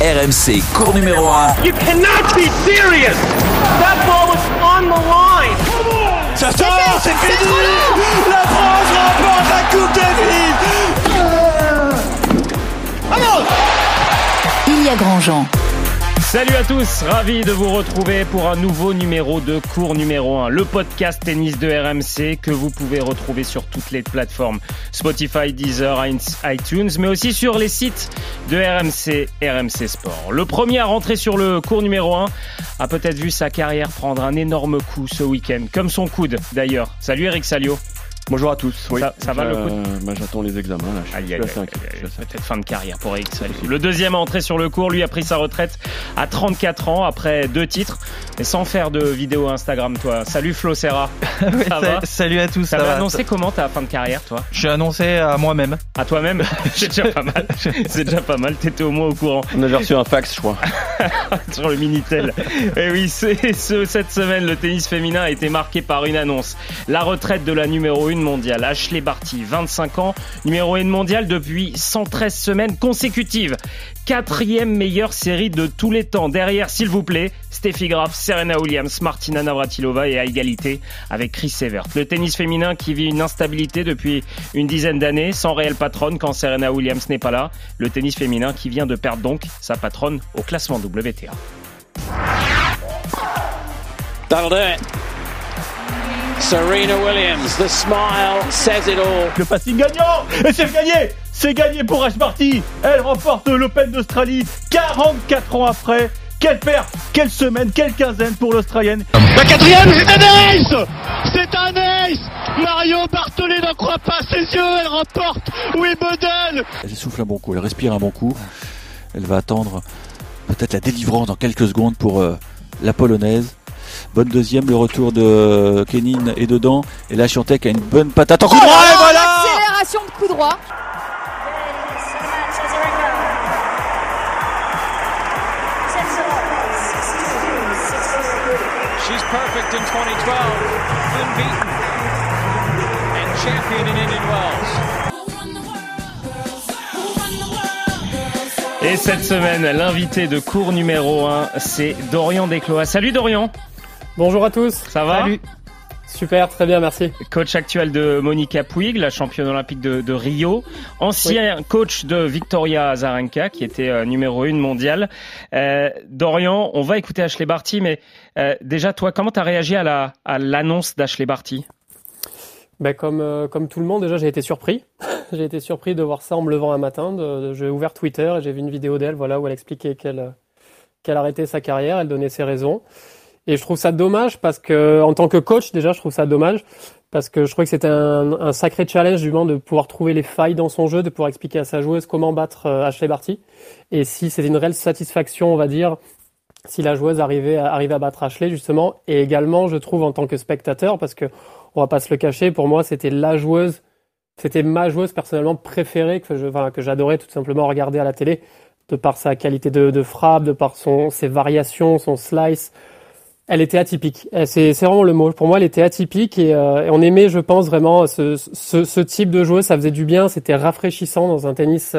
RMC, cours numéro 1. You cannot be serious! That ball was on the line! Ça sort, c'est fini! La France remporte la Coupe Davis! Allons! Il y a Grandjean. Salut à tous, ravi de vous retrouver pour un nouveau numéro de cours numéro 1, le podcast tennis de RMC que vous pouvez retrouver sur toutes les plateformes Spotify, Deezer, iTunes, mais aussi sur les sites de RMC, RMC Sport. Le premier à rentrer sur le cours numéro 1 a peut-être vu sa carrière prendre un énorme coup ce week-end, comme son coude d'ailleurs. Salut Eric Salio. Bonjour à tous. Oui. Ça, va le coup bah, J'attends les examens. Là. Je Peut-être fin de carrière pour Eric Le deuxième entré sur le cours, lui a pris sa retraite à 34 ans après deux titres, mais sans faire de vidéo Instagram, toi. Salut Flo Serra. salut à tous. Ça va annoncé comment ta fin de carrière, toi? Je suis annoncé à moi-même. À toi-même? C'est déjà pas mal. C'est déjà pas mal. T'étais au moins au courant. On avait reçu un fax, je crois. sur le Minitel. Et eh oui, c'est cette semaine, le tennis féminin a été marqué par une annonce. La retraite de la numéro 1 mondiale, Ashley Barty, 25 ans, numéro 1 mondial depuis 113 semaines consécutives. Quatrième meilleure série de tous les temps. Derrière, s'il vous plaît, Steffi Graf, Serena Williams, Martina Navratilova et à égalité avec Chris Evert. Le tennis féminin qui vit une instabilité depuis une dizaine d'années, sans réelle patronne quand Serena Williams n'est pas là. Le tennis féminin qui vient de perdre donc sa patronne au classement WTA. Serena Williams, the smile says it all. Le passing gagnant Et c'est gagné C'est gagné pour Ash Barty Elle remporte l'Open d'Australie 44 ans après quelle perte Quelle semaine Quelle quinzaine pour l'Australienne La quatrième, c'est un ace C'est un ace Mario Bartoli ne croit pas ses yeux, elle remporte Wimbledon Elle souffle un bon coup, elle respire un bon coup. Elle va attendre peut-être la délivrance dans quelques secondes pour euh, la polonaise. Bonne deuxième, le retour de Kenin est dedans. Et là, Chiantec a une bonne patate en coup droit. et voilà Accélération de coup droit. She's perfect in 2012, unbeaten, and champion in Indian Wells. Et cette semaine, l'invité de cours numéro 1, c'est Dorian Desclois. Salut Dorian Bonjour à tous. Ça va Salut. Super, très bien, merci. Coach actuel de Monica Puig, la championne olympique de, Rio. Ancien coach de Victoria Azarenka, qui était euh, numéro 1 mondiale. Euh, Dorian, on va écouter Ashley Barty, mais euh, déjà, toi, comment tu as réagi à l'annonce d'Ashley Barty? Ben comme, comme tout le monde, déjà, j'ai été surpris. j'ai été surpris de voir ça en me levant un matin. j'ai ouvert Twitter et j'ai vu une vidéo d'elle voilà, où elle expliquait qu'elle qu'elle arrêtait sa carrière, elle donnait ses raisons. Et je trouve ça dommage parce que, en tant que coach, déjà, je trouve ça dommage parce que je crois que c'était un, sacré challenge du moment de pouvoir trouver les failles dans son jeu, de pouvoir expliquer à sa joueuse comment battre euh, Ashley Barty. Et si c'est une réelle satisfaction, on va dire, si la joueuse arrivait à, arrivait à battre Ashley, justement. Et également, je trouve, en tant que spectateur, parce que, on va pas se le cacher, pour moi, c'était la joueuse, c'était ma joueuse personnellement préférée que je, que j'adorais tout simplement regarder à la télé, de par sa qualité de, de frappe, de par son, ses variations, son slice, elle était atypique. C'est vraiment le mot. Pour moi, elle était atypique et, euh, on aimait, je pense, vraiment ce, ce, ce, type de joueuse. Ça faisait du bien. C'était rafraîchissant dans un tennis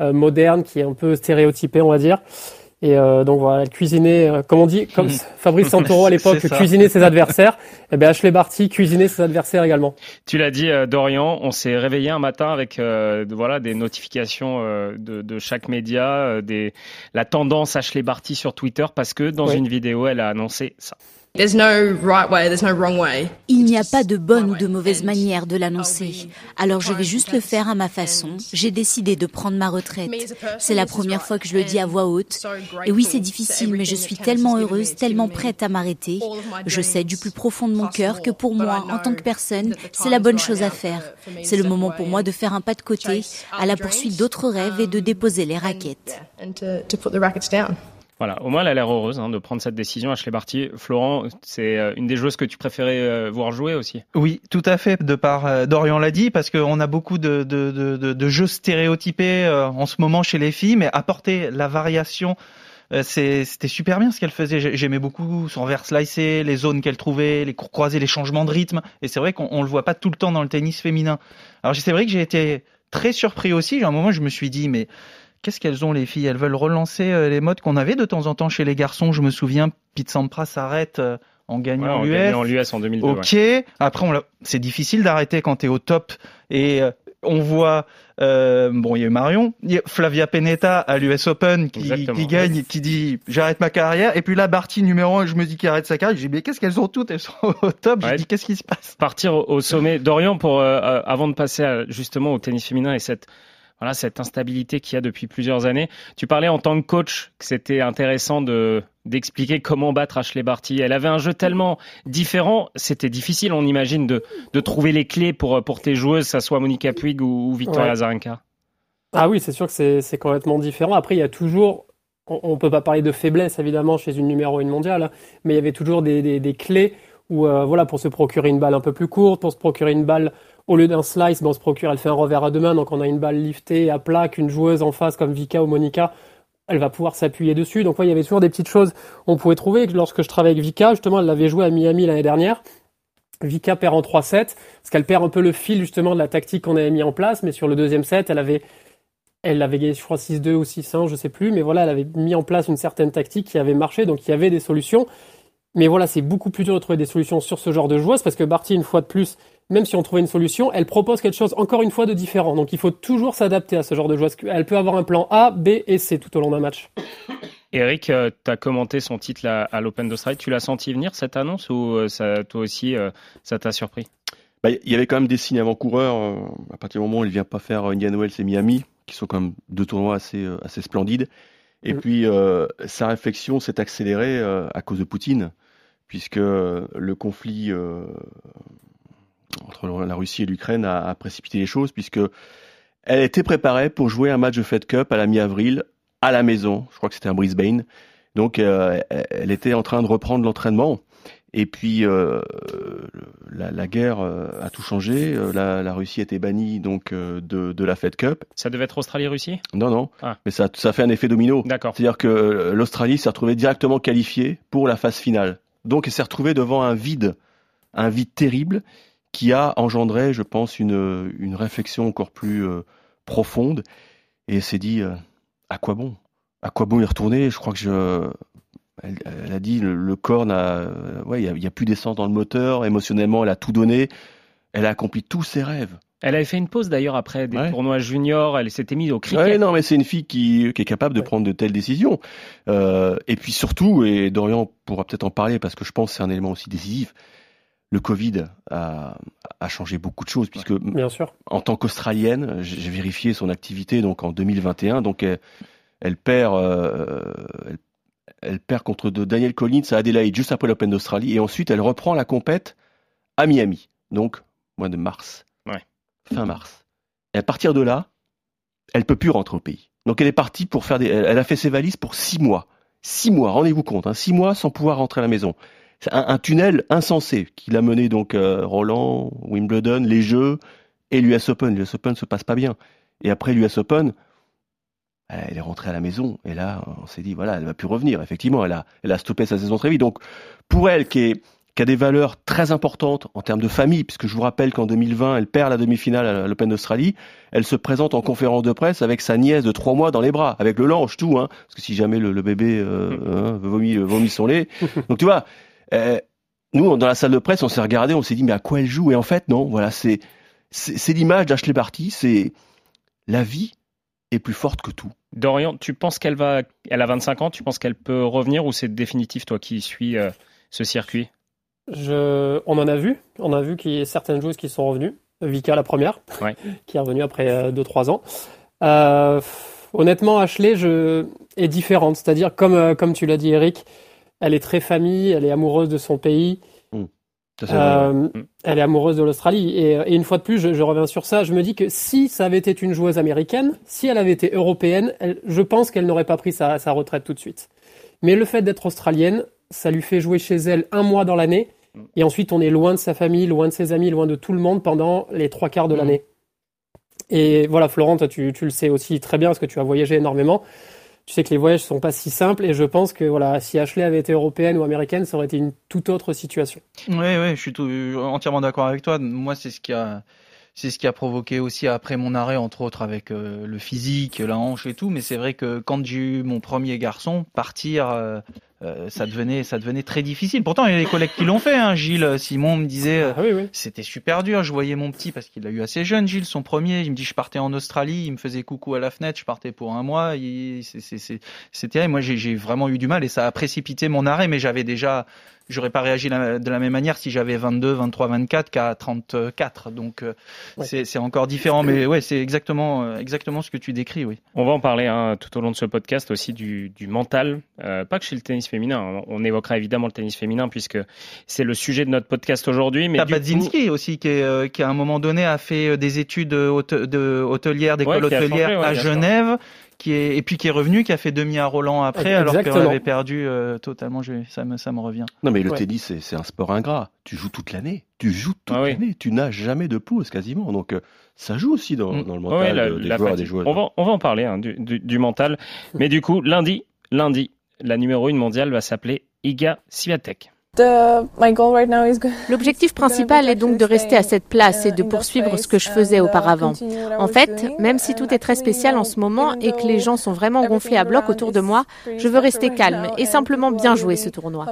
euh, moderne qui est un peu stéréotypé, on va dire. Et euh, donc voilà, elle cuisinait, euh, comme on dit, comme Fabrice Santoro à l'époque, cuisiner ses adversaires. Et eh bien Ashley Barty cuisiner ses adversaires également. Tu l'as dit, euh, Dorian, on s'est réveillé un matin avec voilà des notifications de, de, chaque média, des la tendance Ashley Barty sur Twitter parce que dans une vidéo, elle a annoncé ça. Il n'y a pas de bonne ou de mauvaise manière de l'annoncer. Alors je vais juste le faire à ma façon. J'ai décidé de prendre ma retraite. C'est la première fois que je le dis à voix haute. Et oui, c'est difficile, mais je suis tellement heureuse, tellement prête à m'arrêter. Je sais du plus profond de mon cœur que pour moi, en tant que personne, c'est la bonne chose à faire. C'est le moment pour moi de faire un pas de côté à la poursuite d'autres rêves et de déposer les raquettes. Voilà, au moins elle a l'air heureuse hein, de prendre cette décision. Ashley Barty, Florent, c'est euh, une des joueuses que tu préférais euh, voir jouer aussi. Oui, tout à fait. De par euh, Dorian l'a dit, parce qu'on a beaucoup de, de, de, jeux stéréotypés en ce moment chez les filles, mais apporter la variation. C'était super bien ce qu'elle faisait. J'aimais beaucoup son verre slicé, les zones qu'elle trouvait, les cours croisés, les changements de rythme. Et c'est vrai qu'on le voit pas tout le temps dans le tennis féminin. Alors c'est vrai que j'ai été très surpris aussi. À un moment, je me suis dit, mais qu'est-ce qu'elles ont les filles? Elles veulent relancer les modes qu'on avait de temps en temps chez les garçons. Je me souviens, Pete Sampras s'arrête en gagnant ouais, l'US. en 2002. Ok. Après, c'est difficile d'arrêter quand tu es au top et on voit euh, bon, il y a eu Marion, y a Flavia Penetta à l'US Open qui, qui gagne, qui dit j'arrête ma carrière. Et puis là, Barty numéro 1, je me dis qu'il arrête sa carrière. J'ai dit mais qu'est-ce qu'elles ont toutes? Elles sont au top. Je dis qu'est-ce qui se passe? Partir au sommet. Dorian, pour euh, euh, avant de passer justement au tennis féminin et cette voilà cette instabilité qu'il y a depuis plusieurs années. Tu parlais en tant que coach que c'était intéressant de d'expliquer comment battre Ashley Barty. Elle avait un jeu tellement différent, c'était difficile, on imagine, de, de trouver les clés pour, pour tes joueuses, ça soit Monica Puig ou, Victoria Azarenka. Ah oui, c'est sûr que c'est complètement différent. Après, il y a toujours, on ne peut pas parler de faiblesse évidemment chez une numéro 1 mondiale, hein, mais il y avait toujours des, des, des clés où, euh, voilà, pour se procurer une balle un peu plus courte, pour se procurer une balle au lieu d'un slice, bon, on se procure, elle fait un revers à deux mains, donc on a une balle liftée à plat qu'une joueuse en face comme Vika ou Monica, elle va pouvoir s'appuyer dessus. Donc ouais, il y avait toujours des petites choses on pouvait trouver. Lorsque je travaillais avec Vika, justement, elle l'avait joué à Miami l'année dernière. Vika perd en 3-7, parce qu'elle perd un peu le fil justement de la tactique qu'on avait mis en place, mais sur le deuxième set, elle avait elle avait gagné, je crois, 6-2 ou 6-1, je sais plus, mais voilà, elle avait mis en place une certaine tactique qui avait marché, donc il y avait des solutions. Mais voilà, c'est beaucoup plus dur de trouver des solutions sur ce genre de joueuse, parce que Barty, une fois de plus, même si on trouvait une solution, elle propose quelque chose encore une fois de différent. Donc il faut toujours s'adapter à ce genre de joueuse. Elle peut avoir un plan A, B et C tout au long d'un match. Eric, euh, tu as commenté son titre à l'Open d'Australie. Tu l'as senti venir cette annonce ou euh, ça, toi aussi euh, ça t'a surpris? Bah, Il y avait quand même des signes avant-coureurs. à partir du moment où il vient pas faire Indian Wells et Miami, qui sont quand même deux tournois assez, assez splendides. Et mm. puis sa réflexion s'est accélérée à cause de Poutine, puisque le conflit entre la Russie et l'Ukraine a, précipité les choses puisque elle était préparée pour jouer un match de Fed Cup à la mi-avril à la maison. Je crois que c'était à Brisbane. Donc euh, elle était en train de reprendre l'entraînement. Et puis euh, la, guerre euh, a tout changé. La, la, Russie était bannie donc de, de, la Fed Cup. Ça devait être Australie-Russie? Non, non. Ah. Mais ça, ça fait un effet domino. D'accord. C'est-à-dire que l'Australie s'est retrouvée directement qualifiée pour la phase finale. Donc elle s'est retrouvée devant un vide, un vide terrible qui a engendré, je pense, une, réflexion encore plus euh, profonde. Et elle s'est dit, euh, à quoi bon? À quoi bon y retourner? Je crois que je... Elle, a dit, le, corps n'a... Ouais, il n'y a, plus d'essence dans le moteur, émotionnellement, elle a tout donné. Elle a accompli tous ses rêves. Elle avait fait une pause d'ailleurs après des tournois juniors, elle s'était mise au cricket. Ouais, non, mais c'est une fille qui, qui, est capable de prendre de telles décisions. Euh, et puis surtout, et Dorian pourra peut-être en parler parce que je pense que c'est un élément aussi décisif, le Covid a, changé beaucoup de choses puisque Bien sûr. en tant qu'Australienne, j'ai vérifié son activité donc en 2021, donc elle, perd, euh, elle, perd contre de Daniel Collins à Adelaide juste après l'Open d'Australie et ensuite elle reprend la compète à Miami, donc mois de mars, fin mars. Et à partir de là, elle peut plus rentrer au pays. Donc elle est partie pour faire des, elle a fait ses valises pour six mois, six mois, rendez-vous compte, hein, six mois sans pouvoir rentrer à la maison un, un, tunnel insensé qui l'a mené donc euh, Roland, Wimbledon, les Jeux et l'US Open. L'US Open se passe pas bien. Et après l'US Open, elle est rentrée à la maison et là on s'est dit voilà elle va plus revenir. Effectivement elle a elle a stoppé sa saison très vite. Donc pour elle qui est qui a des valeurs très importantes en termes de famille, puisque je vous rappelle qu'en 2020, elle perd la demi-finale à l'Open d'Australie. Elle se présente en conférence de presse avec sa nièce de trois mois dans les bras, avec le lange, tout, hein, parce que si jamais le, bébé euh, hein, vomit, vomit son lait. Donc tu vois, euh, nous, dans la salle de presse, on s'est regardé, on s'est dit, mais à quoi elle joue? Et en fait, non, voilà, c'est c'est l'image d'Ashley Barty, c'est la vie est plus forte que tout. Dorian, tu penses qu'elle va, elle a 25 ans, tu penses qu'elle peut revenir ou c'est définitif, toi qui suis euh, ce circuit? Je, On en a vu, on a vu qu'il y a certaines joueuses qui sont revenues. Vika, la première, qui est revenue après 2-3 euh, ans. honnêtement, Ashley je, est différente, c'est-à-dire, comme, comme tu l'as dit, Eric, elle est très famille, elle est amoureuse de son pays. Mmh. Euh, mmh. elle est amoureuse de l'Australie. Et, une fois de plus, je, reviens sur ça, je me dis que si ça avait été une joueuse américaine, si elle avait été européenne, je pense qu'elle n'aurait pas pris sa, retraite tout de suite. Mais le fait d'être australienne, ça lui fait jouer chez elle un mois dans l'année. Et ensuite, on est loin de sa famille, loin de ses amis, loin de tout le monde pendant les trois quarts de l'année. Et voilà, Florent, tu, tu, le sais aussi très bien parce que tu as voyagé énormément tu sais que les voyages sont pas si simples et je pense que voilà, si Ashley avait été européenne ou américaine, ça aurait été une toute autre situation. Oui, oui, je suis tout, entièrement d'accord avec toi. Moi, c'est ce qui a c'est ce qui a provoqué aussi après mon arrêt, entre autres avec euh, le physique, la hanche et tout. Mais c'est vrai que quand j'ai eu mon premier garçon, partir, euh, euh, ça devenait, ça devenait très difficile. Pourtant, il y a des collègues qui l'ont fait. Hein. Gilles Simon me disait, Ah oui, oui. c'était super dur. Je voyais mon petit parce qu'il l'a eu assez jeune, Gilles, son premier. Il me dit, je partais en Australie, il me faisait coucou à la fenêtre, je partais pour un mois. C'était, moi, j'ai j'ai vraiment eu du mal et ça a précipité mon arrêt. Mais j'avais déjà, j'aurais pas réagi de la même manière si j'avais 22, 23, 24 qu'à 34. Donc euh, Ouais. c'est encore différent. Mais ouais, c'est exactement, euh, exactement ce que tu décris, oui. On va en parler hein, tout au long de ce podcast aussi du, du mental, euh, pas que chez le tennis féminin. On évoquera évidemment le tennis féminin puisque c'est le sujet de notre podcast aujourd'hui. Mais du coup- Badzinski aussi qui, est, euh, qui à un moment donné a fait des études hôte- de hôtelière, d'école Ouais, changé, hôtelière ouais, à sûr. Genève, qui est et puis qui est revenu, qui a fait demi à Roland après, alors qu'on Exactement. avait perdu euh, totalement. Je, ça me ça me revient. Non, mais le Ouais. tennis, c'est- c'est un sport ingrat. Tu joues toute l'année. Tu joues toute Ah oui. l'année. Tu n'as jamais de pause quasiment. Donc, euh, ça joue aussi dans, Mm. dans le Ouais, mental la- des la joueurs et fatigue. des joueuses. On va, on va en parler hein, du, du- du mental. Mais du coup, lundi, lundi, la numéro 1 mondiale va s'appeler Iga Swiatek. L'objectif principal est donc de rester à cette place et de poursuivre ce que je faisais auparavant. En fait, même si tout est très spécial en ce moment et que les gens sont vraiment gonflés à bloc autour de moi, je veux rester calme et simplement bien jouer ce tournoi.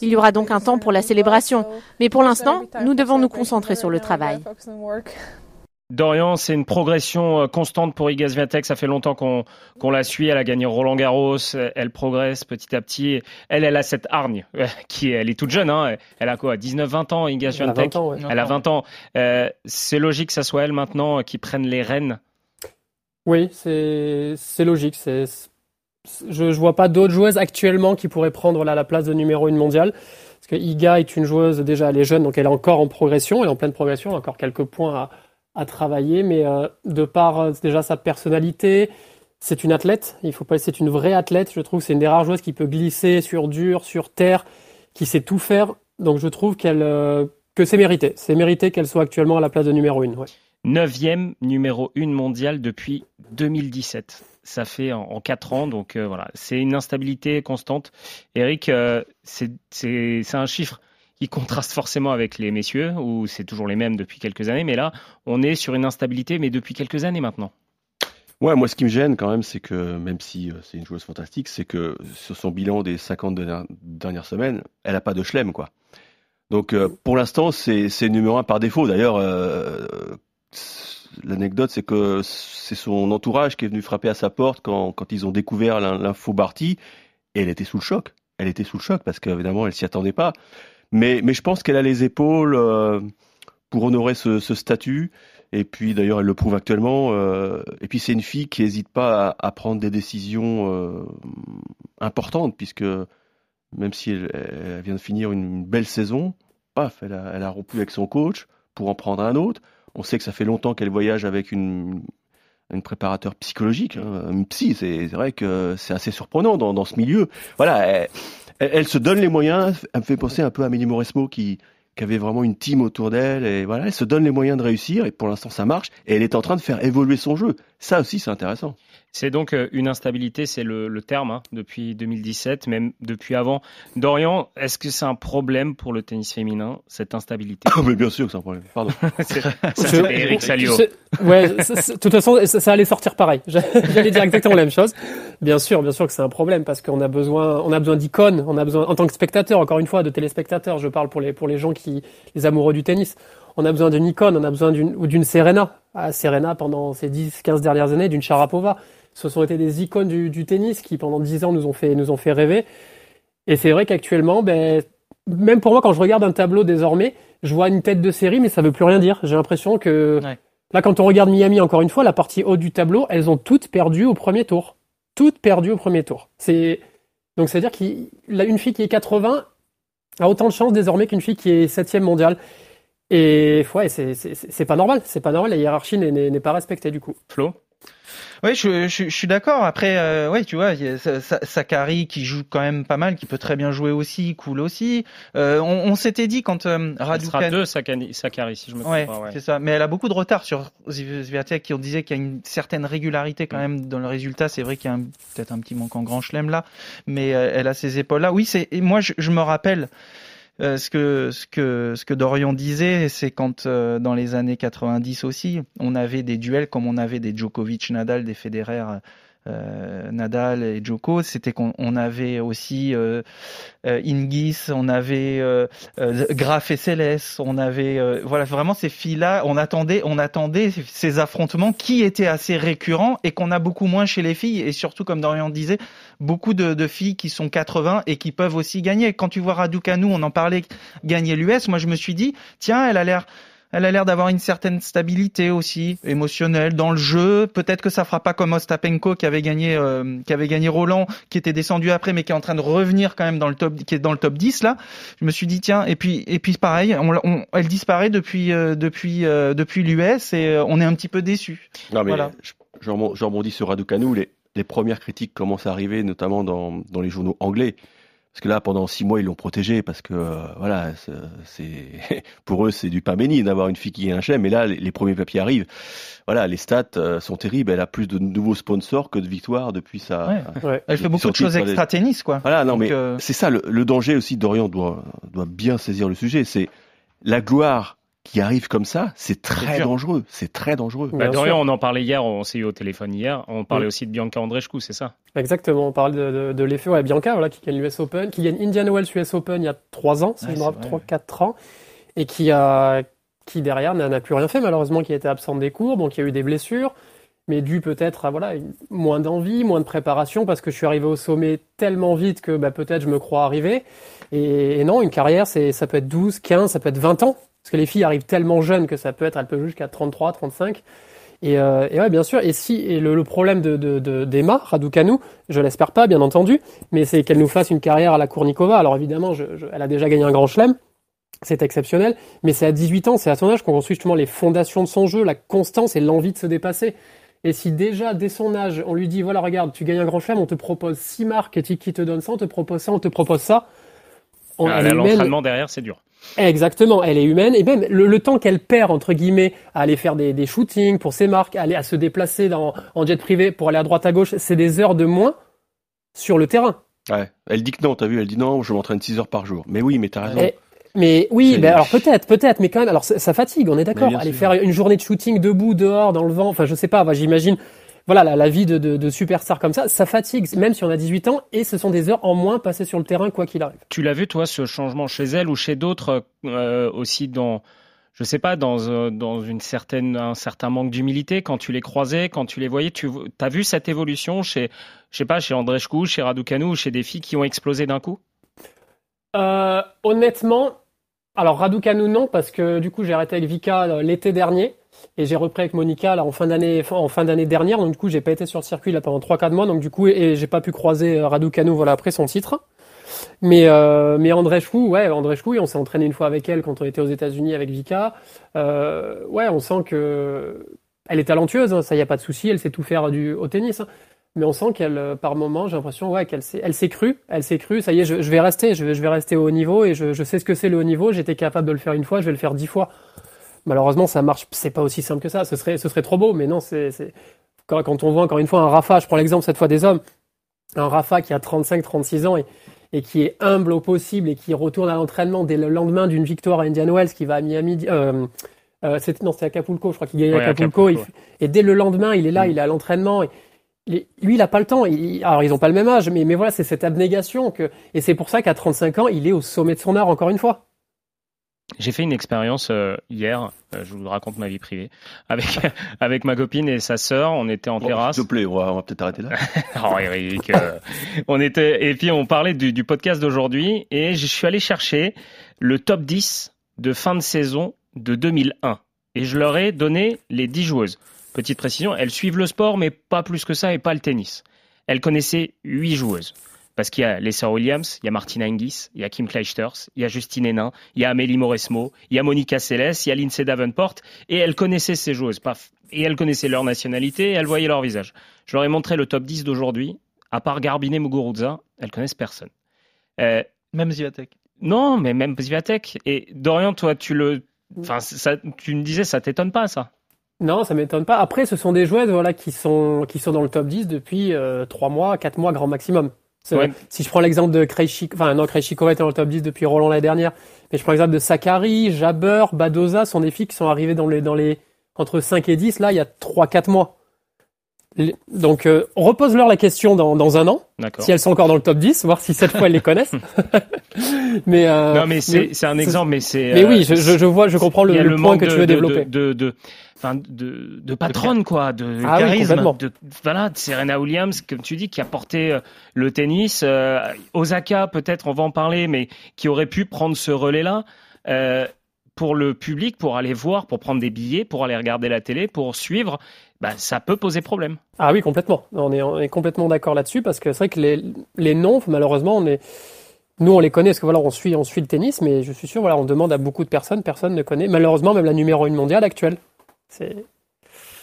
Il y aura donc un temps pour la célébration, mais pour l'instant, nous devons nous concentrer sur le travail. Dorian, c'est une progression euh, constante pour Iga Swiatek. Ça fait longtemps qu'on la suit. Elle a gagné Roland Garros. Elle progresse petit à petit. Elle, elle a cette hargne euh, qui, elle est toute jeune. Hein. Elle a quoi? 19-20 ans, Iga Elle a 20 Swiatek? ans, ouais. Elle a 20 ans. Euh, c'est logique que ça soit elle maintenant qui prenne les rênes? Oui, c'est logique. C'est je je vois pas d'autres joueuses actuellement qui pourraient prendre là la place de numéro une mondiale. Parce que Iga est une joueuse déjà elle est jeune donc elle est encore en progression, elle est en pleine progression, elle a encore quelques points à, à travailler, mais euh, de par euh, déjà sa personnalité, c'est une athlète. Il faut pas, c'est une vraie athlète. Je trouve c'est une des rares joueuses qui peut glisser sur dur, sur terre, qui sait tout faire. Donc je trouve qu'elle euh, que c'est mérité. C'est mérité qu'elle soit actuellement à la place de numéro une. Ouais. Neuvième numéro 1 mondiale depuis 2017. Ça fait en, en 4 ans, donc voilà, c'est une instabilité constante. Eric, c'est un chiffre qui contraste forcément avec les messieurs, où c'est toujours les mêmes depuis quelques années, mais là, on est sur une instabilité, mais depuis quelques années maintenant. Ouais, moi, ce qui me gêne quand même, c'est que même si euh, c'est une joueuse fantastique, c'est que sur son bilan des 50 dernières, semaines, elle n'a pas de chelem, quoi. Donc, euh, pour l'instant, c'est numéro un par défaut. D'ailleurs, euh, l'anecdote, c'est que c'est son entourage qui est venu frapper à sa porte quand, quand ils ont découvert l'in- l'info Barty, et elle était sous le choc. Elle était sous le choc parce qu'évidemment, elle s'y attendait pas. Mais, je pense qu'elle a les épaules euh, pour honorer ce, statut. Et puis d'ailleurs, elle le prouve actuellement. euh, et puis c'est une fille qui n'hésite pas à, prendre des décisions euh, importantes, puisque même si elle, vient de finir une belle saison, paf, elle a, rompu avec son coach pour en prendre un autre. On sait que ça fait longtemps qu'elle voyage avec une, préparateur psychologique, hein, une psy. C'est vrai que c'est assez surprenant dans, ce milieu. Voilà, elle- se donne les moyens. Elle me fait penser un peu à Amélie Mauresmo qui, qui avait vraiment une team autour d'elle. Et voilà, elle se donne les moyens de réussir. Et pour l'instant, ça marche. Et elle est en train de faire évoluer son jeu. Ça aussi, c'est intéressant. C'est donc euh, une instabilité, c'est le, le terme, hein, depuis 2017, même depuis avant. Dorian, est-ce que c'est un problème pour le tennis féminin, cette instabilité? Ah, mais bien sûr que c'est un problème. Pardon. C'est- Eric Salio. Ouais, de toute façon, ça, ça allait sortir pareil. J'allais dire exactement la même chose. Bien sûr, bien sûr que c'est un problème parce qu'on a besoin, on a besoin d'icônes, on a besoin, en tant que spectateur, encore une fois, de téléspectateurs. Je parle pour les pour les gens qui, les amoureux du tennis. On a besoin d'une icône, on a besoin d'une ou d'une Serena. Ah, Serena pendant ces 10, 15 dernières années, d'une Sharapova. Ce sont été des icônes du, du tennis qui pendant 10 ans nous ont fait nous ont fait rêver. Et c'est vrai qu'actuellement, ben, même pour moi, quand je regarde un tableau désormais, je vois une tête de série, mais ça veut plus rien dire. J'ai l'impression que Ouais. là, quand on regarde Miami, encore une fois, la partie haute du tableau, elles ont toutes perdu au premier tour. Toutes perdues au premier tour. C'est donc c'est à dire qu'une fille qui est 80 a autant de chance désormais qu'une fille qui est septième mondiale. Et ouais, c'est c'est- c'est pas normal. C'est pas normal. La hiérarchie n'est- pas respectée du coup. Flo? Oui, je, je, je suis d'accord. Après, euh, ouais, tu vois, il y a Sa- Sa- Sakari qui joue quand même pas mal, qui peut très bien jouer aussi, cool aussi. Euh, on on s'était dit quand euh, Elle sera Raducanu- deux, Sakari, si je me trompe Ouais, pas. ouais. c'est ça. Mais elle a beaucoup de retard sur Zvi- Swiatek, qui on disait qu'il y a une certaine régularité quand même dans le résultat. C'est vrai qu'il y a peut-être un petit manque en grand chelem là, mais euh, elle a ses épaules là. Oui, c'est. Moi, je, je me rappelle euh, ce que ce que ce que Dorian disait, c'est quand euh, dans les années 90 aussi, on avait des duels comme on avait des Djokovic, Nadal, des Federer. Euh, Nadal et Djoko, c'était qu'on on avait aussi euh, euh, Ingis, on avait euh, Graf et Céleste, on avait voilà vraiment ces filles-là. On attendait, on attendait ces affrontements qui étaient assez récurrents et qu'on a beaucoup moins chez les filles et surtout comme Dorian disait, beaucoup de, de, filles qui sont 80 et qui peuvent aussi gagner. Quand tu vois Raducanu, on en parlait, gagner l'US, moi je me suis dit tiens, elle a l'air elle a l'air d'avoir une certaine stabilité aussi émotionnelle dans le jeu. Peut-être que ça fera pas comme Ostapenko qui avait gagné, euh, qui avait gagné Roland, qui était descendu après, mais qui est en train de revenir quand même dans le top, qui est dans le top 10 là. Je me suis dit tiens, et puis et puis pareil, on, elle disparaît depuis euh, depuis euh, depuis l'US et on est un petit peu déçu. Non mais voilà. je, je, rebondis sur Raducanu. Les, les premières critiques commencent à arriver, notamment dans, dans les journaux anglais. Parce que là, pendant six mois, ils l'ont protégé parce que euh, voilà, c'est pour eux, c'est du pain béni d'avoir une fille qui est un chien. Mais là, les, premiers papiers arrivent. Voilà, les stats euh, sont terribles. Elle a plus de nouveaux sponsors que de victoires depuis sa. Ouais, ouais. Elle fait beaucoup de choses extra tennis, quoi. Voilà, non, mais euh... c'est ça le, le, danger aussi. Dorian doit doit bien saisir le sujet. C'est la gloire qui arrive comme ça, c'est très dangereux. C'est très dangereux. Bah, Dorian, on en parlait hier, on s'est eu au téléphone hier. On parlait aussi de Bianca Andreescu, c'est ça? Exactement, on parle de, de, de l'effet. Ouais, Bianca, voilà, qui gagne l'US Open, qui gagne Indian Wells US Open il y a 3 ans, si je me rappelle, 3-4 ans, et qui a, qui derrière n'a plus rien fait, malheureusement, qui a été absente des cours, donc il y a eu des blessures, mais dû peut-être à voilà, moins d'envie, moins de préparation, parce que je suis arrivé au sommet tellement vite que bah, peut-être je me crois arrivé. Et, et non, une carrière, c'est, ça peut être 12, 15, ça peut être 20 ans. Parce que les filles arrivent tellement jeunes que ça peut être, elles peuvent jusqu'à 33, 35. Et, euh, et ouais, bien sûr. Et si et le, le problème de d'Emma de, de, Raducanu, je l'espère pas, bien entendu, mais c'est qu'elle nous fasse une carrière à la Kournikova. Alors évidemment, je, je, elle a déjà gagné un grand chelem, c'est exceptionnel, mais c'est à 18 ans, c'est à son âge qu'on construit justement les fondations de son jeu, la constance et l'envie de se dépasser. Et si déjà dès son âge, on lui dit voilà, regarde, tu gagnes un grand chelem, on te propose six marques qui te donnent ça, on te propose ça, on te propose ça. On, ah, L'entraînement derrière, c'est dur. Exactement, elle est humaine et même le, le temps qu'elle perd entre guillemets à aller faire des, des, shootings pour ses marques, à aller à se déplacer dans, en jet privé pour aller à droite à gauche, c'est des heures de moins sur le terrain. Ouais, elle dit que non, t'as vu, elle dit non, je m'entraîne 6 heures par jour. Mais oui, mais t'as raison. Et, mais oui, ben alors peut-être, peut-être, mais quand même, alors ça, ça fatigue, on est d'accord. Aller sûr. faire une journée de shooting debout, dehors, dans le vent, enfin je sais pas, j'imagine voilà, la, la vie de, de, de, superstar comme ça, ça fatigue, même si on a 18 ans, et ce sont des heures en moins passées sur le terrain, quoi qu'il arrive. Tu l'as vu, toi, ce changement chez elle ou chez d'autres euh, aussi dans, je sais pas, dans, euh, dans une certaine, un certain manque d'humilité quand tu les croisais, quand tu les voyais, tu as vu cette évolution chez, je sais pas, chez Andreescu, chez Raducanu ou chez des filles qui ont explosé d'un coup? Euh, Honnêtement, alors Raducanu non, parce que du coup j'ai arrêté avec Vika l'été dernier. Et j'ai repris avec Monica là en fin d'année en fin d'année dernière. Donc du coup, j'ai pas été sur le circuit là pendant 3 4 mois. Donc du coup, et, j'ai pas pu croiser euh, Raducanu voilà après son titre. Mais euh, mais André Chou, ouais, André Chou, on s'est entraîné une fois avec elle quand on était aux États-Unis avec Vika. Euh, ouais, on sent que elle est talentueuse, hein, ça y a pas de souci, elle sait tout faire du au tennis. Hein. Mais on sent qu'elle, euh, par moment, j'ai l'impression, ouais, qu'elle s'est, elle s'est crue, elle s'est crue. Ça y est, je, vais rester, je je vais rester au haut niveau et je, je sais ce que c'est le haut niveau. J'étais capable de le faire une fois, je vais le faire dix fois. Malheureusement, ça marche. C'est pas aussi simple que ça. Ce serait, ce serait trop beau, mais non. C'est, c'est... Quand, quand, on voit encore une fois un Rafa, je prends l'exemple cette fois des hommes, un Rafa qui a 35-36 ans et, et qui est humble au possible et qui retourne à l'entraînement dès le lendemain d'une victoire à Indian Wells, qui va à Miami. Euh, euh, c'est, non, c'est Acapulco, je crois qu'il gagne ouais, Acapulco. Acapulco et, et, dès le lendemain, il est là, mmh. il est à l'entraînement. Et, lui, il a pas le temps. Il, alors, ils ont pas le même âge, mais, mais voilà, c'est cette abnégation que, et c'est pour ça qu'à 35 ans, il est au sommet de son art encore une fois. J'ai fait une expérience euh, hier, euh, je vous raconte ma vie privée, avec avec ma copine et sa sœur. On était en bon, terrasse. S'il te plaît, on va, va peut-être arrêter là. oh Eric, euh, on était et puis on parlait du, du podcast d'aujourd'hui et je suis allé chercher le top 10 de fin de saison de 2001 et je leur ai donné les 10 joueuses. Petite précision, elles suivent le sport mais pas plus que ça et pas le tennis. Elles connaissaient 8 joueuses parce qu'il y a Lessa Williams, il y a Martina Hingis, il y a Kim Clijsters, il y a Justine Hénin, il y a Amélie Mauresmo, il y a Monica Seles, il y a Lindsay Davenport, et elles connaissaient ces joueuses, paf, et elles connaissaient leur nationalité, et elles voyaient leur visage. Je leur ai montré le top 10 d'aujourd'hui, à part Garbiné Muguruza, elles connaissent personne. Euh, même Zivatek. Non, mais même Zivatek. Et Dorian, toi, tu le, enfin, ça, tu me disais, ça t'étonne pas, ça? Non, ça m'étonne pas. Après, ce sont des joueuses voilà, qui, sont, qui sont dans le top 10 depuis euh, 3 mois, 4 mois grand maximum. Si je prends l'exemple de Krejcik, enfin non, Krejcikova était dans le top 10 depuis Roland l'année dernière, mais je prends l'exemple de Sakari, Jabber, Badoza, sont des filles qui sont arrivées dans les, dans les, entre 5 et 10, là, il y a 3-4 mois. Donc, euh, repose-leur la question dans, dans un an, si elles sont encore dans le top 10, voir si cette fois elles les connaissent. mais euh, non, mais c'est un exemple, mais c'est. Mais oui, je, je, vois, je comprends le, le, point que tu veux développer. De, de, enfin, de, de patronne quoi, de ah charisme, de voilà, Serena Williams, comme tu dis, qui a porté euh, le tennis. Euh, Osaka, peut-être, on va en parler, mais qui aurait pu prendre ce relais-là. Euh, pour le public, pour aller voir, pour prendre des billets, pour aller regarder la télé, pour suivre, bah, ça peut poser problème. Ah oui, complètement. On est, on est complètement d'accord là-dessus parce que c'est vrai que les, les noms, malheureusement, on est, nous, on les connaît parce que voilà, on suit, on suit le tennis, mais je suis sûr, voilà, on demande à beaucoup de personnes, personne ne connaît, malheureusement, même la numéro 1 mondiale actuelle. C'est.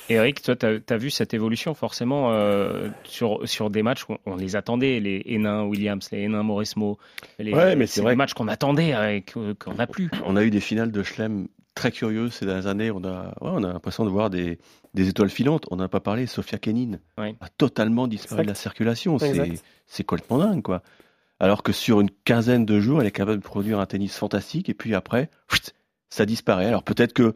Eric, toi, tu as, vu cette évolution forcément euh, sur, sur des matchs où on les attendait, les Hénin Williams, les Hénin Morismo. Les, ouais, mais c'est vrai. des matchs qu'on attendait et qu'on n'a plus. On a eu des finales de Schlem très curieuses ces dernières années. On a, ouais, on a l'impression de voir des, des étoiles filantes. On n'a pas parlé, Sofia Kenin a totalement disparu de la circulation. C'est complètement dingue, quoi. Alors que sur une quinzaine de jours, elle est capable de produire un tennis fantastique et puis après, ça disparaît. Alors peut-être que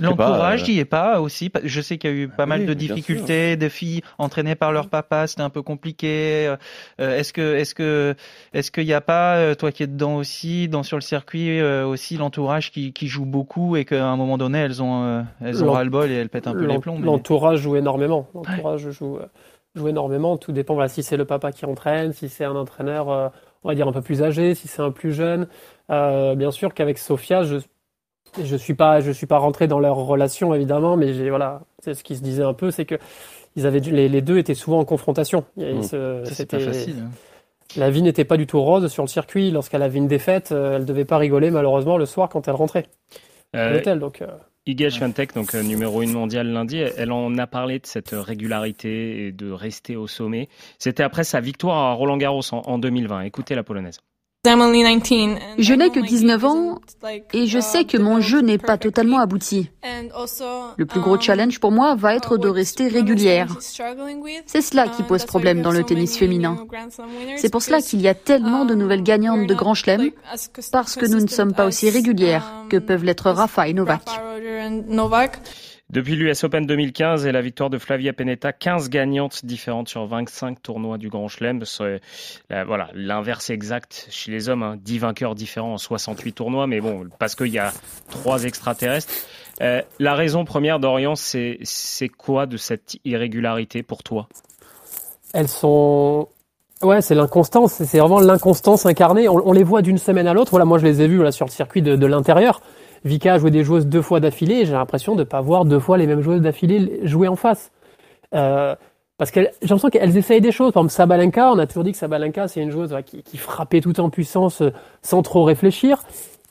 L'entourage n'y euh, est pas aussi. Je sais qu'il y a eu pas mal de difficultés, des filles entraînées par leur papa, c'était un peu compliqué. Euh, est-ce que, est-ce que, est-ce qu'il n'y a pas, euh, toi qui es dedans aussi, dans sur le circuit aussi l'entourage qui, qui joue beaucoup et qu'à un moment donné elles ont, elles ont ras le bol et elles pètent un peu les plombs. L'entourage joue énormément. L'entourage joue, joue énormément. Tout dépend. Voilà, si c'est le papa qui entraîne, si c'est un entraîneur, on va dire un peu plus âgé, si c'est un plus jeune. bien sûr qu'avec Sofia, je je suis pas, je suis pas rentré dans leur relation évidemment, mais j'ai voilà, c'est ce qui se disait un peu, c'est que ils avaient les, les, deux étaient souvent en confrontation. Mmh. C'était facile. Hein. La vie n'était pas du tout rose sur le circuit. Lorsqu'elle avait une défaite, euh, elle devait pas rigoler malheureusement le soir quand elle rentrait euh, l'hôtel. Donc. Euh... Iga Swiatek, donc euh, numéro 1 mondial lundi, elle en a parlé de cette régularité et de rester au sommet. C'était après sa victoire à Roland Garros en, en 2020. Écoutez la polonaise. Je n'ai que 19 ans et je sais que mon jeu n'est pas totalement abouti. Le plus gros challenge pour moi va être de rester régulière. C'est cela qui pose problème dans le tennis féminin. C'est pour cela qu'il y a tellement de nouvelles gagnantes de Grand Chelem, parce que nous ne sommes pas aussi régulières que peuvent l'être Rafa et Novak. Depuis l'US Open 2015 et la victoire de Flavia Pennetta, 15 gagnantes différentes sur 25 tournois du Grand Chelem. Voilà, l'inverse exact chez les hommes, 10 hein. vainqueurs différents en 68 tournois, mais bon, parce qu'il y a trois extraterrestres. Euh, la raison première d'Orient, c'est quoi de cette irrégularité pour toi? Elles sont Ouais, c'est l'inconstance. C'est vraiment l'inconstance incarnée. On, les voit d'une semaine à l'autre. Voilà, moi je les ai vus là, sur le circuit de l'intérieur. Vika a joué des joueuses deux fois d'affilée et j'ai l'impression de ne pas voir deux fois les mêmes joueuses d'affilée jouer en face. Euh, parce que j'ai l'impression qu'elles essayent des choses. Par exemple, Sabalenka, on a toujours dit que Sabalenka, c'est une joueuse qui, frappait tout en puissance euh, sans trop réfléchir.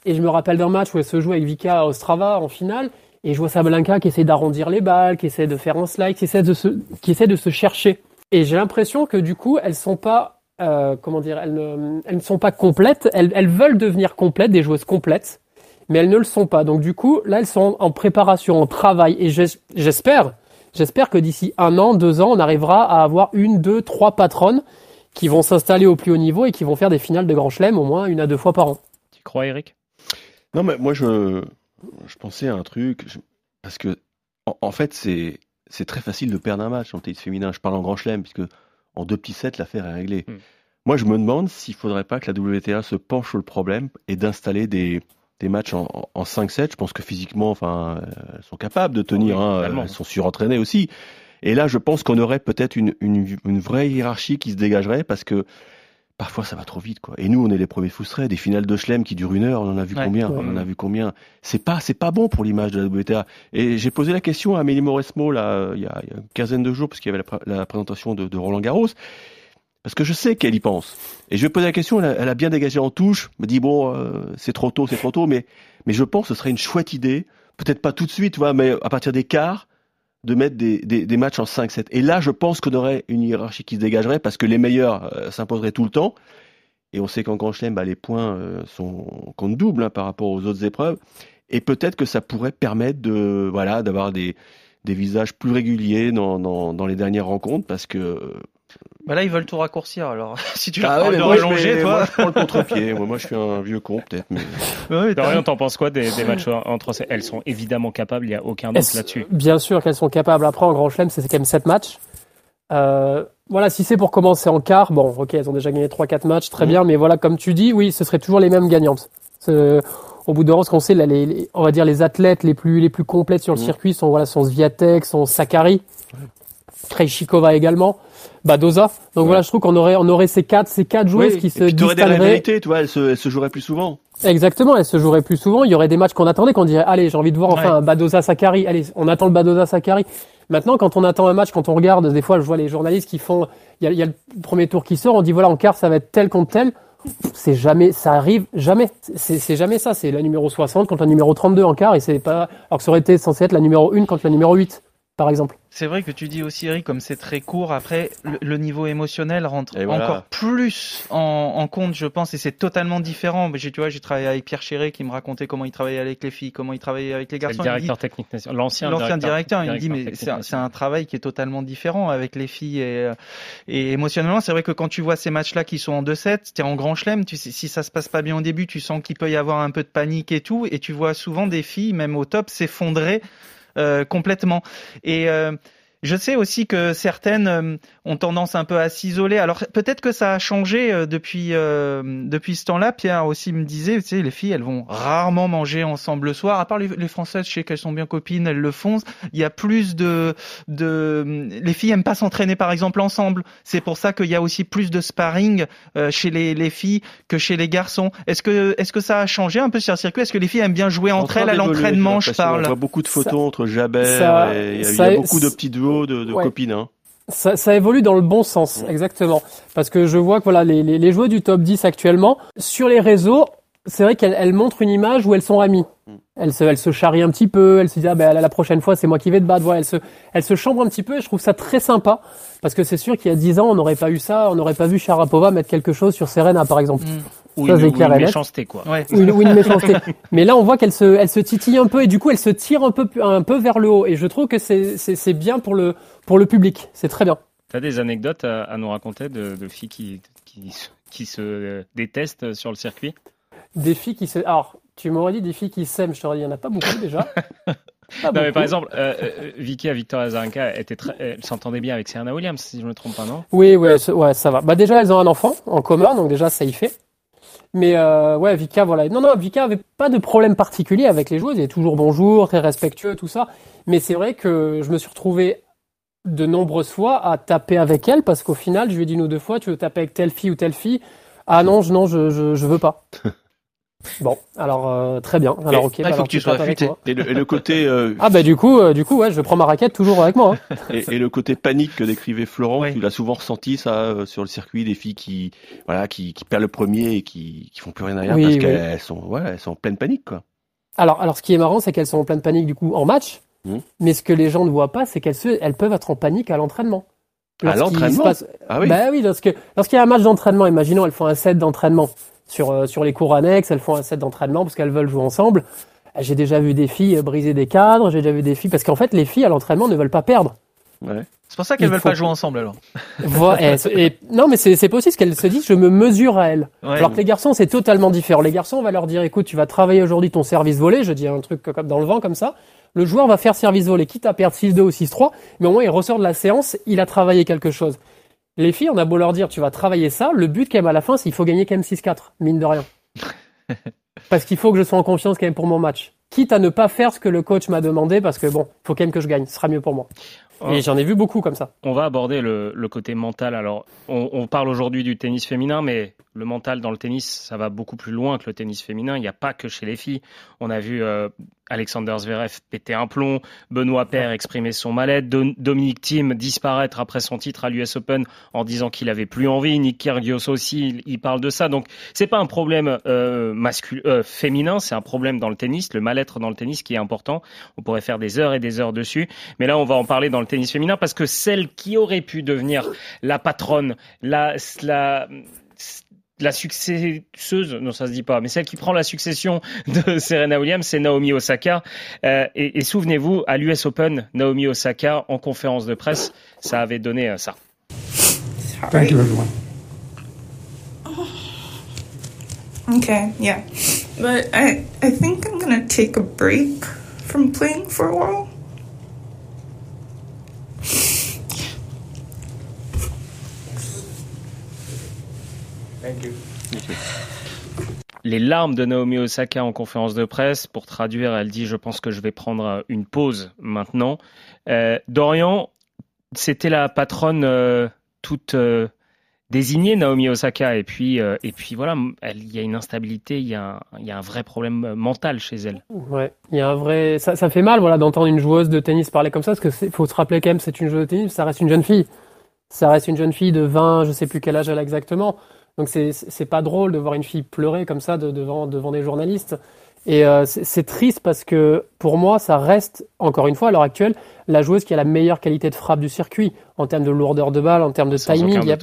Et je me rappelle d'un match où elle se joue avec Vika à Ostrava en finale. Et je vois Sabalenka qui essaie d'arrondir les balles, qui essaie de faire un slide, qui essaie de se, qui essaie de se chercher. Et j'ai l'impression que du coup, elles sont pas, euh, comment dire, elles ne, elles ne sont pas complètes. Elles, elles veulent devenir complètes, des joueuses complètes mais elles ne le sont pas. Donc du coup, là, elles sont en préparation, en travail, et j'espère, j'espère que d'ici un an, deux ans, on arrivera à avoir une, deux, trois patronnes qui vont s'installer au plus haut niveau et qui vont faire des finales de Grand Chelem au moins une à deux fois par an. Tu crois, Eric? Non, mais moi, je, je pensais à un truc, parce que en, fait, c'est c'est très facile de perdre un match en tennis féminin. Je parle en Grand Chelem, puisque en deux petits sets, l'affaire est réglée. Hmm. Moi, je me demande s'il faudrait pas que la WTA se penche sur le problème et d'installer des, des matchs en, en 5-7, je pense que physiquement, enfin, elles sont capables de tenir. hein, elles sont surentraînées aussi. Et là, je pense qu'on aurait peut-être une, une, une, vraie hiérarchie qui se dégagerait parce que parfois ça va trop vite, quoi. Et nous, on est les premiers frustrés. Des finales de Schlem qui durent une heure, on en a vu combien On en a vu combien C'est pas, c'est pas bon pour l'image de la WTA. Et j'ai posé la question à Amélie Mauresmo là, il y, a, il y a une quinzaine de jours, parce qu'il y avait la, la présentation de, de Roland Garros. Parce que je sais qu'elle y pense. Et je vais poser la question, elle a, bien dégagé en touche, me dit bon, euh, c'est trop tôt, c'est trop tôt, mais, mais je pense que ce serait une chouette idée, peut-être pas tout de suite, tu vois, mais à partir des quarts, de mettre des, des, des matchs en 5-7. Et là, je pense qu'on aurait une hiérarchie qui se dégagerait parce que les meilleurs euh, s'imposeraient tout le temps. Et on sait qu'en Grand Chelem, bah, les points euh, sont compte double hein, par rapport aux autres épreuves. Et peut-être que ça pourrait permettre de voilà d'avoir des, des visages plus réguliers dans, dans, dans les dernières rencontres parce que Bah là, ils veulent tout raccourcir. Alors, si tu veux Ah ouais, mais de moi, je rallonger, fais- toi. moi, je prends le contre-pied. moi, moi, je suis un vieux con, peut-être. Mais... Ouais, t'as- Dorian, t'en penses quoi des, des matchs entre ces Elles sont évidemment capables, il n'y a aucun doute là-dessus. Bien sûr qu'elles sont capables. Après, en Grand Chelem, c'est quand même 7 matchs. Euh, voilà, si c'est pour commencer en quart, bon, ok, elles ont déjà gagné 3-4 matchs, très bien, mais voilà, comme tu dis, oui, ce serait toujours les mêmes gagnantes. Au bout d'un moment, ce qu'on sait, là, les, les- on va dire les athlètes les plus, les plus complètes sur le Mhm. circuit sont, voilà, sont Sviatek, sont Sakari, Krejcikova également, Badoza. Donc voilà, je trouve qu'on aurait, on aurait ces quatre, ces quatre joueuses Oui, qui se distingueraient. tu vois, elles se, elles se joueraient plus souvent. Exactement, elle se jouerait plus souvent. Il y aurait des matchs qu'on attendait, qu'on dirait, allez, j'ai envie de voir enfin Ouais. un Badoza Sakari. Allez, on attend le Badoza Sakari. Maintenant, quand on attend un match, quand on regarde, des fois, je vois les journalistes qui font, il y a, il y a le premier tour qui sort, on dit voilà, en quart, ça va être tel contre tel. C'est jamais, ça arrive jamais. C'est c'est jamais ça. C'est la numéro 60 contre la numéro 32 en quart et c'est pas, alors que ça aurait été censé être la numéro 1 contre la numéro 8, par exemple. C'est vrai que tu dis aussi, Eric, comme c'est très court, après, le, le niveau émotionnel rentre Et voilà. encore plus en, en compte, je pense, et c'est totalement différent. Mais j'ai- Tu vois, j'ai travaillé avec Pierre Chéré qui me racontait comment il travaillait avec les filles, comment il travaillait avec les le garçons. Dit- directeur technique l'ancien directeur, il me dit, mais c'est un, travail qui est totalement différent avec les filles et, euh, et émotionnellement, c'est vrai que quand tu vois ces matchs-là qui sont en 2-7, t'es en grand chelem, tu sais, si ça se passe pas bien au début, tu sens qu'il peut y avoir un peu de panique et tout, et tu vois souvent des filles, même au top, s'effondrer complètement. Et euh, je sais aussi que certaines euh, ont tendance un peu à s'isoler. Alors peut-être que ça a changé euh, depuis euh, depuis ce temps-là. Pierre aussi me disait, tu sais, les filles, elles vont rarement manger ensemble le soir. À part les, les Françaises, je sais qu'elles sont bien copines, elles le font. Il y a plus de de les filles aiment pas s'entraîner par exemple ensemble. C'est pour ça qu'il y a aussi plus de sparring euh, chez les, les filles que chez les garçons. Est-ce que est-ce que ça a changé un peu sur le circuit? Est-ce que les filles aiment bien jouer En entre train elles à l'entraînement? Je l'impression. On parle. voit beaucoup de photos Ça- entre Jabert ça- et il y a, il y ça- a beaucoup de petits duos de, de Ouais. copines. Hein. Ça, ça évolue dans le bon sens, exactement. Parce que je vois que voilà, les, les, les joueurs du top 10 actuellement, sur les réseaux, c'est vrai qu'elles elles montrent une image où elles sont amies. Elles se, elles se charrient un petit peu, elles se disent ah ben la prochaine fois c'est moi qui vais te battre. Voilà, elles se, elles se chambrent un petit peu et je trouve ça très sympa parce que c'est sûr qu'il y a 10 ans on n'aurait pas eu ça, on n'aurait pas vu Sharapova mettre quelque chose sur Serena par exemple. Ou Ça, une, c'est ou une méchanceté, quoi. Ouais. Ou une, ou une méchanceté. Mais là, on voit qu'elle se, elle se titille un peu et du coup, elle se tire un peu, un peu vers le haut. Et je trouve que c'est, bien pour le, pour le public. C'est très bien. T'as des anecdotes à, à nous raconter de, de filles qui, qui, qui se détestent sur le circuit? Des filles qui se, alors, tu m'aurais dit des filles qui s'aiment. Je t'aurais dit, il y en a pas beaucoup déjà. Pas Non, mais par exemple, euh, euh, Vicky à Victoria Azarenka était très, elle s'entendait bien avec Serena Williams, si je me trompe pas, non? Oui, ouais, ça- ouais, ça va. Bah déjà, elles ont un enfant en commun, donc déjà, ça y fait. Mais euh, ouais, Vika, voilà. Non, non, Vika avait pas de problème particulier avec les joueuses. Il est toujours bonjour, très respectueux, tout ça. Mais c'est vrai que je me suis retrouvé de nombreuses fois à taper avec elle parce qu'au final, je lui ai dit une ou deux fois, tu veux taper avec telle fille ou telle fille? Ah non, je, non, je, je, je veux pas. bon, alors euh, très bien. Alors Et- ok, il bah, faut alors que tu sois affûté. Et le, et le côté euh, Ah bah du coup, euh, du coup, ouais, je prends ma raquette toujours avec moi. hein. et, et le côté panique que décrivait Florent, Ouais. tu l'as souvent ressenti ça euh, sur le circuit, des filles qui voilà qui, qui perdent le premier et qui, qui font plus rien derrière Oui, parce oui. qu'elles sont ouais, elles sont en pleine panique quoi. Alors, alors, ce qui est marrant, c'est qu'elles sont en pleine panique du coup en match. Mhm. Mais ce que les gens ne voient pas, c'est qu'elles se- elles peuvent être en panique à l'entraînement. À l'entraînement passe- Ah oui. Bah oui, lorsque lorsqu'il y a un match d'entraînement, imaginons elles font un set d'entraînement sur euh, sur les cours annexes, elles font un set d'entraînement parce qu'elles veulent jouer ensemble. J'ai déjà vu des filles euh, briser des cadres, j'ai déjà vu des filles parce qu'en fait les filles à l'entraînement ne veulent pas perdre. Ouais. C'est pour ça qu'elles veulent faut- pas jouer ensemble alors. Voilà, et, et- non mais c'est c'est possible parce qu'elles se disent je me mesure à elles. Ouais. Alors que les garçons c'est totalement différent. Les garçons on va leur dire écoute tu vas travailler aujourd'hui ton service volé, je dis un truc comme dans le vent comme ça. Le joueur va faire service volé, quitte à perdre 6-2 ou 6-3, mais au moins il ressort de la séance, il a travaillé quelque chose. Les filles, on a beau leur dire tu vas travailler ça, le but quand même à la fin c'est il faut gagner quand même 6-4, mine de rien. parce qu'il faut que je sois en confiance quand même pour mon match. Quitte à ne pas faire ce que le coach m'a demandé parce que bon, il faut quand même que je gagne, ce sera mieux pour moi. Et j'en ai vu beaucoup comme ça. On va aborder le, le côté mental. Alors, on, on parle aujourd'hui du tennis féminin, mais le mental dans le tennis, ça va beaucoup plus loin que le tennis féminin. Il n'y a pas que chez les filles. On a vu euh, Alexander Zverev péter un plomb, Benoît Paire exprimer son mal-être, Dominique Thiem disparaître après son titre à l'US Open en disant qu'il avait plus envie, Nick Kyrgios aussi, il, il parle de ça. Donc, c'est pas un problème euh, masculin, euh, féminin, c'est un problème dans le tennis, le mal-être dans le tennis qui est important. On pourrait faire des heures et des heures dessus, mais là, on va en parler dans le tennis féminin parce que celle qui aurait pu devenir la patronne, la, la la successeuse, non ça se dit pas, mais celle qui prend la succession de Serena Williams, c'est Naomi Osaka. Euh, et et souvenez-vous, à l'US Open, Naomi Osaka, en conférence de presse, ça avait donné euh, ça. Thank you, everyone. Okay, yeah. But I I think I'm gonna take a break from playing for a while. Thank you. Les larmes de Naomi Osaka en conférence de presse. Pour traduire, elle dit Je pense que je vais prendre une pause maintenant. Euh, Dorian, c'était la patronne euh, toute euh, désignée, Naomi Osaka. Et puis, euh, et puis voilà, il y a une instabilité, il y a, un, vrai problème mental chez elle. Ouais, il y a un vrai. Ça, ça fait mal voilà, d'entendre une joueuse de tennis parler comme ça, parce qu'il faut se rappeler quand même, c'est une joueuse de tennis, ça reste une jeune fille. Ça reste une jeune fille de 20, je sais plus quel âge elle a exactement. Donc c'est pas drôle de voir une fille pleurer comme ça de, devant devant des journalistes. Et euh, c'est triste parce que pour moi, ça reste encore une fois à l'heure actuelle la joueuse qui a la meilleure qualité de frappe du circuit en termes de lourdeur de balle, en termes de Sans timing. Il y a,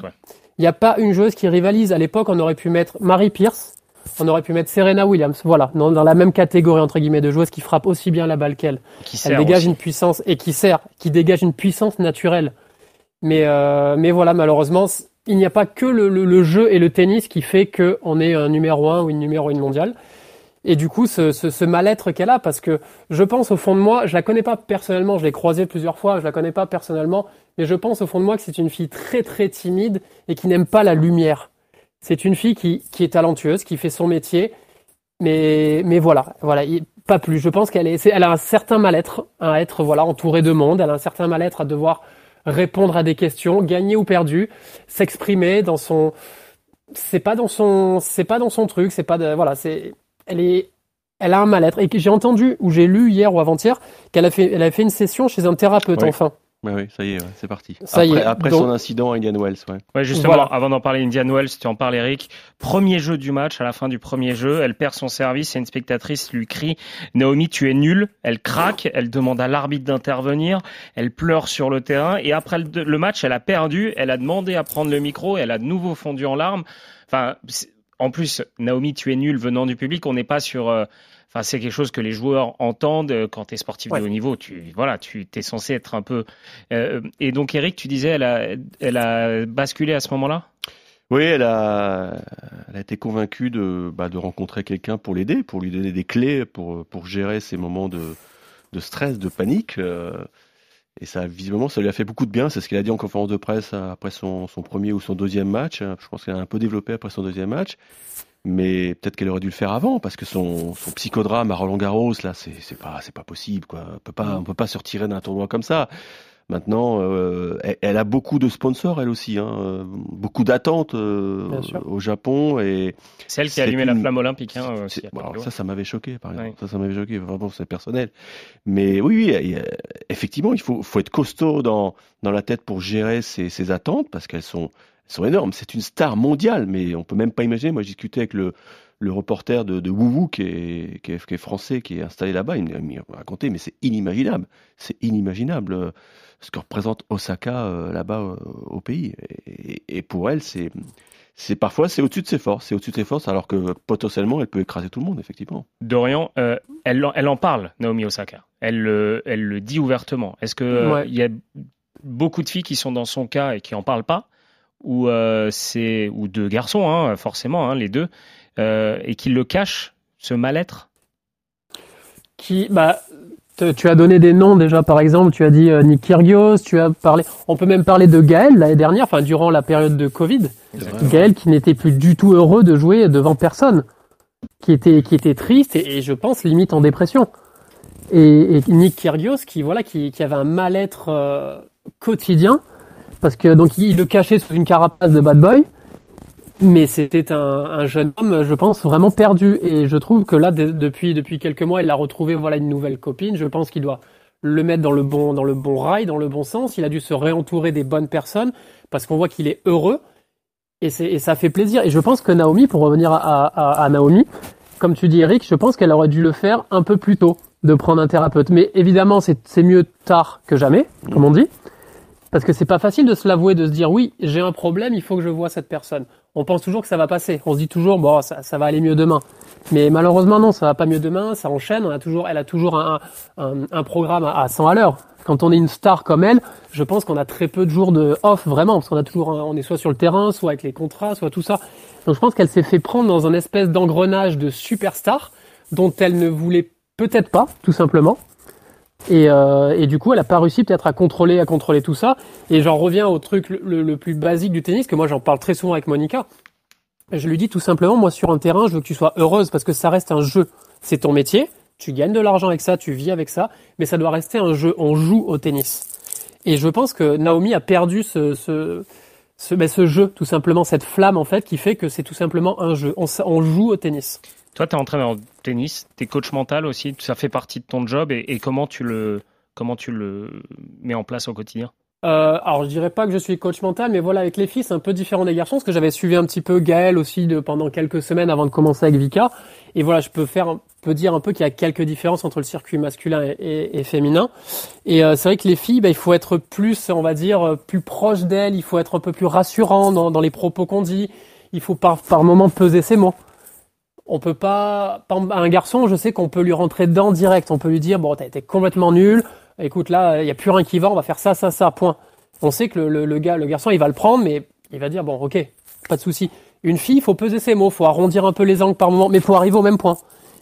ouais. a pas une joueuse qui rivalise. À l'époque, on aurait pu mettre Marie Pierce, on aurait pu mettre Serena Williams. Voilà, dans, dans la même catégorie entre guillemets de joueuses qui frappent aussi bien la balle qu'elle. Elle dégage aussi. une puissance et qui sert, qui dégage une puissance naturelle. Mais euh, mais voilà, malheureusement, il n'y a pas que le, le- jeu et le tennis qui fait que on est un numéro un ou une numéro une mondiale. Et du coup, ce, ce, mal-être qu'elle a, parce que je pense au fond de moi, je la connais pas personnellement, je l'ai croisée plusieurs fois, je la connais pas personnellement, mais je pense au fond de moi que c'est une fille très très timide et qui n'aime pas la lumière. C'est une fille qui, qui est talentueuse, qui fait son métier, mais mais voilà, voilà, il- pas plus. Je pense qu'elle est, elle a un certain mal-être à être voilà entourée de monde, elle a un certain mal-être à devoir répondre à des questions, gagner ou perdu, s'exprimer dans son, c'est pas dans son, c'est pas dans son truc, c'est pas de, voilà, c'est, elle est, elle a un mal-être et j'ai entendu ou j'ai lu hier ou avant-hier qu'elle a fait, elle a fait une session chez un thérapeute Oui. enfin. Ouais, oui, ça y est, ouais, c'est parti. Ça y après est, après donc- son incident à Indian Wells, ouais. Ouais, justement, Voilà. avant d'en parler, Indian Wells, tu en parles, Eric. Premier jeu du match, à la fin du premier jeu, elle perd son service et une spectatrice lui crie Naomi, tu es nulle. Elle craque, elle demande à l'arbitre d'intervenir, elle pleure sur le terrain et après le, match, elle a perdu, elle a demandé à prendre le micro, elle a de nouveau fondu en larmes. Enfin, en plus, Naomi, tu es nulle venant du public, on n'est pas sur. euh, Enfin, c'est quelque chose que les joueurs entendent euh, quand tu es sportif Ouais. de haut niveau. Tu voilà, tu es censé être un peu. euh, et donc, Eric, tu disais, elle a, elle a basculé à ce moment-là? Oui, elle a, elle a été convaincue de, bah, de rencontrer quelqu'un pour l'aider, pour lui donner des clés pour, pour gérer ces moments de, de stress, de panique. euh, et ça, visiblement, ça lui a fait beaucoup de bien. C'est ce qu'elle a dit en conférence de presse après son, son premier ou son deuxième match. Je pense qu'elle a un peu développé après son deuxième match. Mais peut-être qu'elle aurait dû le faire avant, parce que son, son psychodrame à Roland Garros, là, c'est pas, c'est pas possible, quoi. On peut pas, on peut pas se retirer d'un tournoi comme ça. Maintenant, euh, elle, elle a beaucoup de sponsors, elle aussi, hein, beaucoup d'attentes euh, au Japon et C'est elle qui a allumé la flamme olympique. Hein, euh, bon, ça, ça m'avait choqué, par exemple. Ça, ça m'avait choqué. Vraiment, c'est personnel. Mais oui, oui, effectivement, il faut, faut être costaud dans, dans la tête pour gérer ces, ces attentes parce qu'elles sont, sont énormes. C'est une star mondiale, mais on peut même pas imaginer. Moi, j'ai discuté avec le, le reporter de, de Wouwou qui est, qui, est, qui est français, qui est installé là-bas. Il m'a- il m'a raconté, mais c'est inimaginable. C'est inimaginable euh, ce que représente Osaka euh, là-bas euh, au pays. Et, et pour elle, c'est c'est parfois c'est au-dessus de ses forces, c'est au-dessus de ses forces, alors que potentiellement elle peut écraser tout le monde, effectivement. Dorian, euh, elle, en- elle en parle, Naomi Osaka. Elle, le- elle le dit ouvertement. Est-ce que euh, Ouais. il y a beaucoup de filles qui sont dans son cas et qui en parlent pas, ou euh, c'est ou de garçons, hein, forcément, hein, les deux, euh, et qui le cachent, ce mal-être? Qui, bah, te- tu as donné des noms déjà, par exemple, tu as dit euh, Nick Kyrgios, tu as parlé, on peut même parler de Gaël l'année dernière, enfin durant la période de Covid, Gaël qui n'était plus du tout heureux de jouer devant personne, qui était qui était triste et, et je pense limite en dépression. Et, et Nick Kyrgios qui voilà qui, qui avait un mal-être euh, quotidien parce que donc il, le cachait sous une carapace de bad boy. Mais c'était un, un jeune homme, je pense, vraiment perdu. Et je trouve que là, de- depuis depuis quelques mois, il a retrouvé voilà une nouvelle copine. Je pense qu'il doit le mettre dans le bon dans le bon rail, dans le bon sens. Il a dû se réentourer des bonnes personnes parce qu'on voit qu'il est heureux et, et ça fait plaisir. Et je pense que Naomi, pour revenir à, à, à Naomi, comme tu dis Eric, je pense qu'elle aurait dû le faire un peu plus tôt, de prendre un thérapeute. Mais évidemment, c'est c'est mieux tard que jamais, comme on dit. Parce que c'est pas facile de se l'avouer, de se dire oui, j'ai un problème, il faut que je vois cette personne. On pense toujours que ça va passer. On se dit toujours bon, ça, ça va aller mieux demain. Mais malheureusement non, ça va pas mieux demain. Ça enchaîne. On a toujours, elle a toujours un, un, un programme à 100 à l'heure. Quand on est une star comme elle, je pense qu'on a très peu de jours de off vraiment, parce qu'on a toujours, on est soit sur le terrain, soit avec les contrats, soit tout ça. Donc je pense qu'elle s'est fait prendre dans un espèce d'engrenage de superstar dont elle ne voulait peut-être pas, tout simplement. Et, euh, et, du coup, elle a pas réussi peut-être à contrôler, à contrôler tout ça. Et j'en reviens au truc le, plus basique du tennis, que moi j'en parle très souvent avec Monica. Je lui dis tout simplement, moi sur un terrain, je veux que tu sois heureuse parce que ça reste un jeu. C'est ton métier, tu gagnes de l'argent avec ça, tu vis avec ça, mais ça doit rester un jeu. On joue au tennis. Et je pense que Naomi a perdu ce, ce, ce, ben, ce jeu, tout simplement, cette flamme en fait, qui fait que c'est tout simplement un jeu. On joue au tennis. Toi, tu es entraîneur de tennis, tu es coach mental aussi, ça fait partie de ton job et, comment, tu le, comment tu le mets en place au quotidien? Euh, alors je dirais pas que je suis coach mental, mais voilà avec les filles c'est un peu différent des garçons, parce que j'avais suivi un petit peu Gaël aussi de, pendant quelques semaines avant de commencer avec Vika, et voilà je peux faire, peux dire un peu qu'il y a quelques différences entre le circuit masculin et, féminin. Et euh, c'est vrai que les filles, bah, il faut être plus, on va dire, plus proche d'elles, il faut être un peu plus rassurant dans, dans les propos qu'on dit, il faut par par moment peser ses mots on peut pas, un garçon, je sais qu'on peut lui rentrer dedans direct. On peut lui dire, bon, t'as été complètement nul. Écoute, là, il y a plus rien qui va. On va faire ça, ça, ça. Point. On sait que le, le, gars, le garçon, il va le prendre, mais il va dire, bon, ok, pas de souci. Une fille, il faut peser ses mots, faut arrondir un peu les angles par moment, mais faut arriver au même point.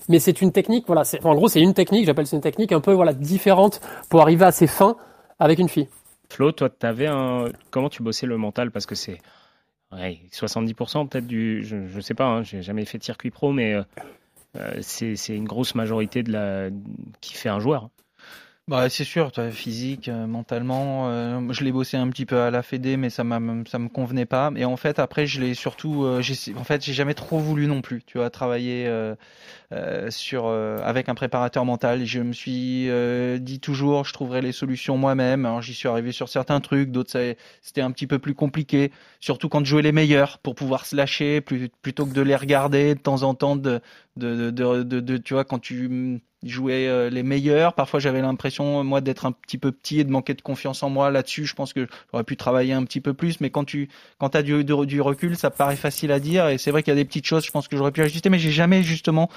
Mais c'est une technique, voilà. en gros, c'est une technique. J'appelle c'est une technique un peu, voilà, différente pour arriver à ses fins avec une fille. Flo, toi, t'avais un, comment tu bossais le mental? Parce que c'est Ouais, 70% peut-être du. Je ne sais pas, hein, j'ai jamais fait de circuit pro, mais euh, euh c'est une grosse majorité de la, qui fait un joueur. Bah, c'est sûr, physique, euh, mentalement, je l'ai bossé un petit peu à la Fédé, mais ça ça me convenait pas. Et en fait, après, je l'ai surtout, en fait, j'ai jamais trop voulu non plus, tu vois, travailler sur avec un préparateur mental. Je me suis dit toujours, je trouverai les solutions moi-même. Alors, j'y suis arrivé sur certains trucs, d'autres, c'était un petit peu plus compliqué, surtout quand je jouais les meilleurs pour pouvoir se lâcher, plutôt que de les regarder de temps en temps, de, de, de, de, tu vois, quand tu jouais euh, les meilleurs. Parfois, j'avais l'impression, moi, d'être un petit peu petit et de manquer de confiance en moi là-dessus. Je pense que j'aurais pu travailler un petit peu plus. Mais quand tu quand as du, du recul, ça paraît facile à dire. Et c'est vrai qu'il y a des petites choses, je pense que j'aurais pu ajuster. Mais j'ai jamais, justement,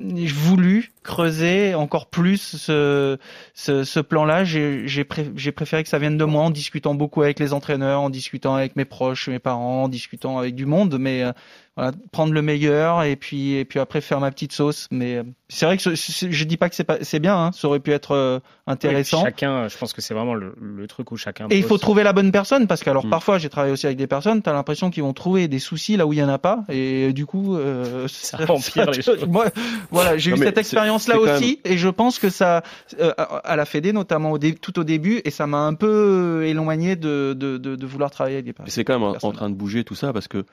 voulu creuser encore plus ce, plan-là. J'ai préféré que ça vienne de moi en discutant beaucoup avec les entraîneurs, en discutant avec mes proches, mes parents, en discutant avec du monde. Mais euh, voilà, prendre le meilleur et puis et puis après faire ma petite sauce. Mais euh, c'est vrai que je dis pas que c'est pas c'est bien, hein, ça aurait pu être euh, intéressant. chacun, je pense que c'est vraiment le, le, truc où chacun. Et il faut trouver la bonne personne parce que alors mm. parfois j'ai travaillé aussi avec des personnes, t'as l'impression qu'ils vont trouver des soucis là où il y en a pas et du coup euh, ça, ça empire les choses. Moi, voilà, j'ai eu cette expérience là aussi et je pense que ça euh, à la Fédé notamment au tout au début et ça m'a un peu éloigné de, de, de, de, vouloir travailler avec des personnes. C'est quand même en train de bouger tout ça parce que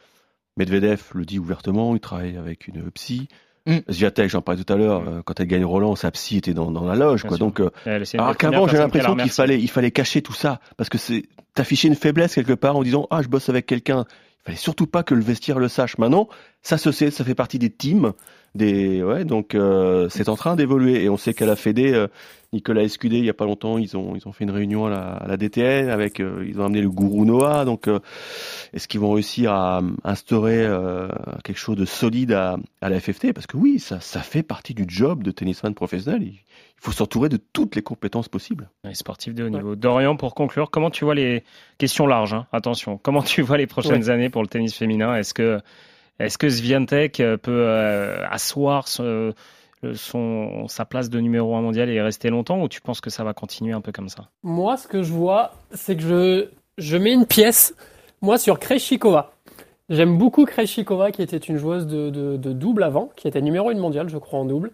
Medvedev le dit ouvertement, il travaille avec une psy. Mm. Zviatek, j'en parlais tout à l'heure, mm. quand elle gagne Roland, sa psy était dans, dans la loge, quoi. Donc, euh, alors qu'avant, j'ai l'impression qu'il fallait, il fallait cacher tout ça, parce que c'est t'afficher une faiblesse quelque part en disant ah je bosse avec quelqu'un. Il fallait surtout pas que le vestiaire le sache. Maintenant, ça se sait, ça fait partie des teams, des ouais, donc euh, c'est en train d'évoluer et on sait qu'à la Fédé, euh, Nicolas Escudé, il y a pas longtemps, ils ont ils ont fait une réunion à la, à la DTN avec euh, ils ont amené le gourou Noah. Donc euh, est-ce qu'ils vont réussir à instaurer euh, quelque chose de solide à, à la FFT Parce que oui, ça ça fait partie du job de tennisman professionnel. Il, faut s'entourer de toutes les compétences possibles. Les sportifs de haut niveau. Dorian, pour conclure, comment tu vois les questions larges hein, Attention, comment tu vois les prochaines ouais. années pour le tennis féminin? Est-ce que est-ce que Sviantec peut euh, asseoir son, sa place de numéro un mondial et rester longtemps ou tu penses que ça va continuer un peu comme ça? Moi, ce que je vois, c'est que je, je mets une pièce, moi, sur Krejcikova. J'aime beaucoup Krejcikova, qui était une joueuse de, de, double avant, qui était numéro 1 mondial, je crois, en double.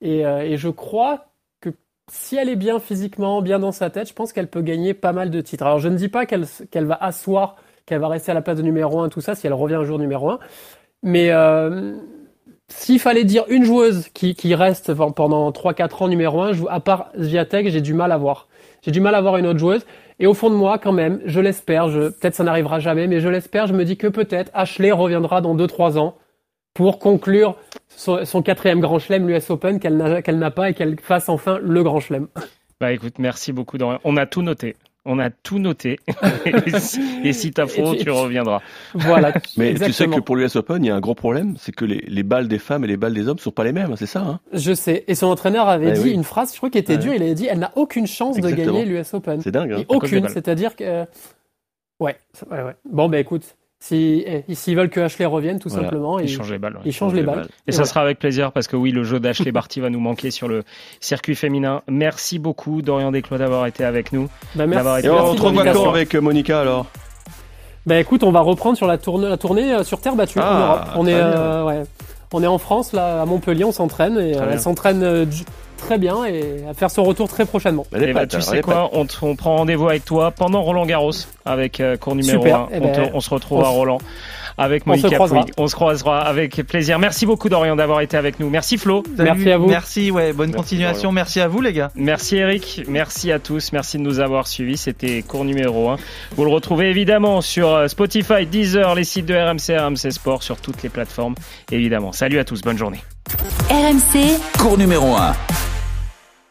Et, euh, et je crois que si elle est bien physiquement, bien dans sa tête, je pense qu'elle peut gagner pas mal de titres. Alors, je ne dis pas qu'elle qu'elle va asseoir, qu'elle va rester à la place de numéro 1, tout ça, si elle revient un jour numéro 1. Mais euh, s'il fallait dire une joueuse qui, qui reste pendant 3-4 ans numéro 1, à part Zviatek, j'ai du mal à voir. J'ai du mal à voir une autre joueuse. Et au fond de moi, quand même, je l'espère, peut-être ça n'arrivera jamais, mais je l'espère, je me dis que peut-être Ashley reviendra dans 2-3 ans pour conclure son, son quatrième grand chelem, l'US Open, qu'elle n'a, qu'elle n'a pas et qu'elle fasse enfin le grand chelem. Bah écoute, merci beaucoup. On a tout noté. On a tout noté. et si t'as faux, tu, reviendras. Voilà. Mais tu sais que pour l'US Open, il y a un gros problème, c'est que les, les, balles des femmes et les balles des hommes sont pas les mêmes, c'est ça hein? Je sais. Et son entraîneur avait eh dit une phrase, je crois, qui était dure. Il avait dit, elle n'a aucune chance de gagner l'US Open. C'est dingue. Hein aucune. C'est-à-dire que, ouais, ouais, ouais. Bon, ben écoute. Si, eh, s'ils veulent que Ashley revienne, tout simplement, ils, changent les balles. Ils changent les balles. Et, ça sera avec plaisir parce que oui, le jeu d'Ashley Barty va nous manquer sur le circuit féminin. Merci beaucoup, Dorian Desclos, d'avoir été avec nous. Bah, merci. Et on se revoit quand avec Monica alors? Bah écoute, on va reprendre sur la tournée, la tournée euh, sur terre battue en ah, Europe. On est, euh, ouais, on est en France là, à Montpellier, on s'entraîne et euh, elle s'entraîne très bien et à faire son retour très prochainement. Et bah, tu sais quoi, on, on, prend rendez-vous avec toi pendant Roland Garros avec euh, cours numéro 1. Eh ben, on, se retrouve à Roland avec Monica on se, on se croisera avec plaisir. Merci beaucoup Dorian d'avoir été avec nous. Merci Flo. Merci à vous. Merci, ouais, bonne continuation. Merci à vous les gars. Merci Eric. Merci à tous. Merci de nous avoir suivis. C'était cours numéro 1. Vous le retrouvez évidemment sur euh, Spotify, Deezer, les sites de RMC, RMC Sport, sur toutes les plateformes. Évidemment. Salut à tous. Bonne journée. RMC, cours numéro 1.